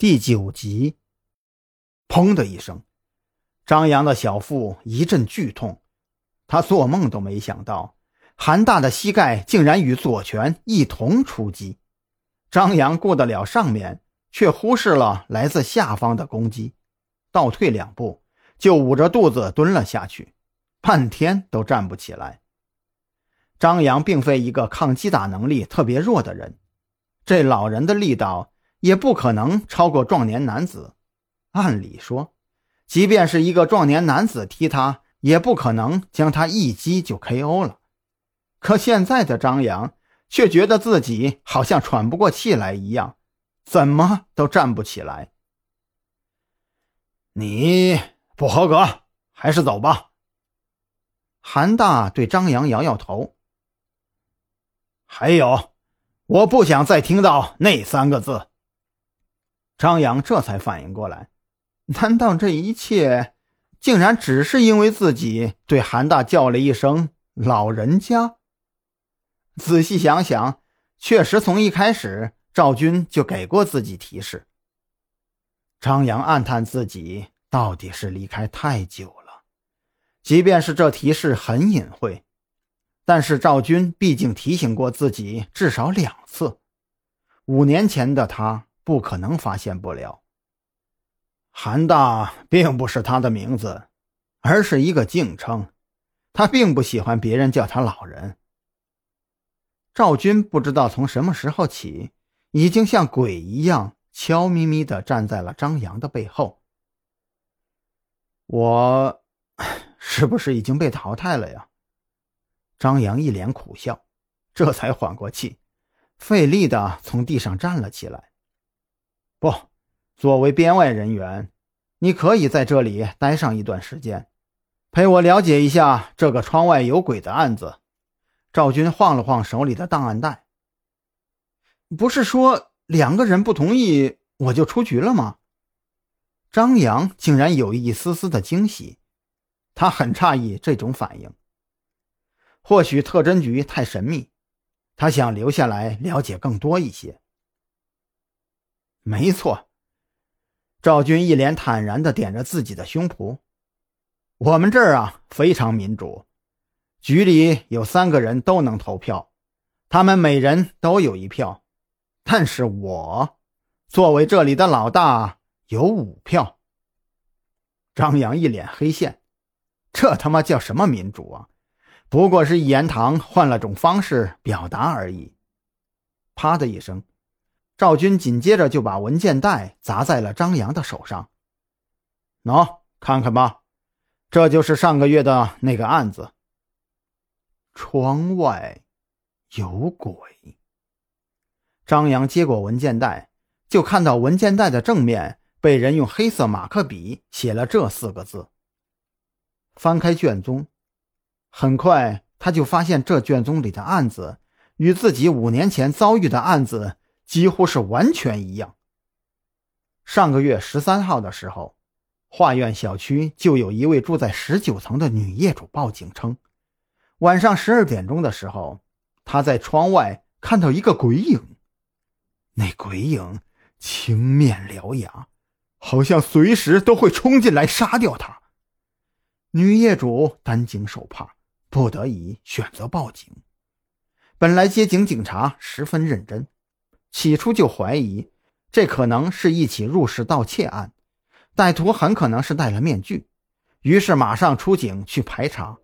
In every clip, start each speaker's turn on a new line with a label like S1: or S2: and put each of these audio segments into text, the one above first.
S1: 第九集，砰的一声，张扬的小腹一阵剧痛。他做梦都没想到，韩大的膝盖竟然与左拳一同出击。张扬顾得了上面，却忽视了来自下方的攻击，倒退两步就捂着肚子蹲了下去，半天都站不起来。张扬并非一个抗击打能力特别弱的人，这老人的力道。也不可能超过壮年男子。按理说，即便是一个壮年男子踢他，也不可能将他一击就 KO 了。可现在的张扬却觉得自己好像喘不过气来一样，怎么都站不起来。
S2: 你不合格，还是走吧。
S1: 韩大对张扬摇摇头。
S2: 还有，我不想再听到那三个字。
S1: 张扬这才反应过来，难道这一切竟然只是因为自己对韩大叫了一声“老人家”？仔细想想，确实从一开始赵军就给过自己提示。张扬暗叹自己到底是离开太久了，即便是这提示很隐晦，但是赵军毕竟提醒过自己至少两次。五年前的他。不可能发现不了。韩大并不是他的名字，而是一个敬称。他并不喜欢别人叫他老人。赵军不知道从什么时候起，已经像鬼一样悄咪咪地站在了张扬的背后。我是不是已经被淘汰了呀？张扬一脸苦笑，这才缓过气，费力地从地上站了起来。不，作为编外人员，你可以在这里待上一段时间，陪我了解一下这个窗外有鬼的案子。赵军晃了晃手里的档案袋。不是说两个人不同意我就出局了吗？张扬竟然有一丝丝的惊喜，他很诧异这种反应。或许特侦局太神秘，他想留下来了解更多一些。没错，赵军一脸坦然的点着自己的胸脯。我们这儿啊非常民主，局里有三个人都能投票，他们每人都有一票，但是我作为这里的老大有五票。张扬一脸黑线，这他妈叫什么民主啊？不过是一言堂换了种方式表达而已。啪的一声。赵军紧接着就把文件袋砸在了张扬的手上。喏，看看吧，这就是上个月的那个案子。窗外有鬼。张扬接过文件袋，就看到文件袋的正面被人用黑色马克笔写了这四个字。翻开卷宗，很快他就发现这卷宗里的案子与自己五年前遭遇的案子。几乎是完全一样。上个月十三号的时候，画院小区就有一位住在十九层的女业主报警称，晚上十二点钟的时候，她在窗外看到一个鬼影。那鬼影青面獠牙，好像随时都会冲进来杀掉她。女业主担惊受怕，不得已选择报警。本来接警警察十分认真。起初就怀疑，这可能是一起入室盗窃案，歹徒很可能是戴了面具，于是马上出警去排查。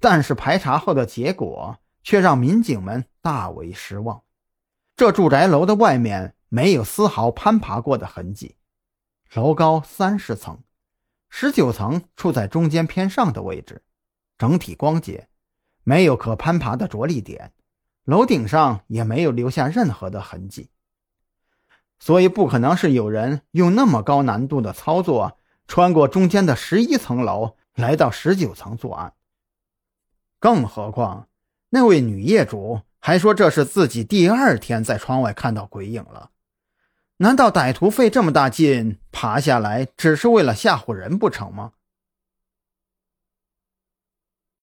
S1: 但是排查后的结果却让民警们大为失望。这住宅楼的外面没有丝毫攀爬过的痕迹，楼高三十层，十九层处在中间偏上的位置，整体光洁，没有可攀爬的着力点。楼顶上也没有留下任何的痕迹，所以不可能是有人用那么高难度的操作穿过中间的十一层楼来到十九层作案。更何况，那位女业主还说这是自己第二天在窗外看到鬼影了。难道歹徒费这么大劲爬下来，只是为了吓唬人不成吗？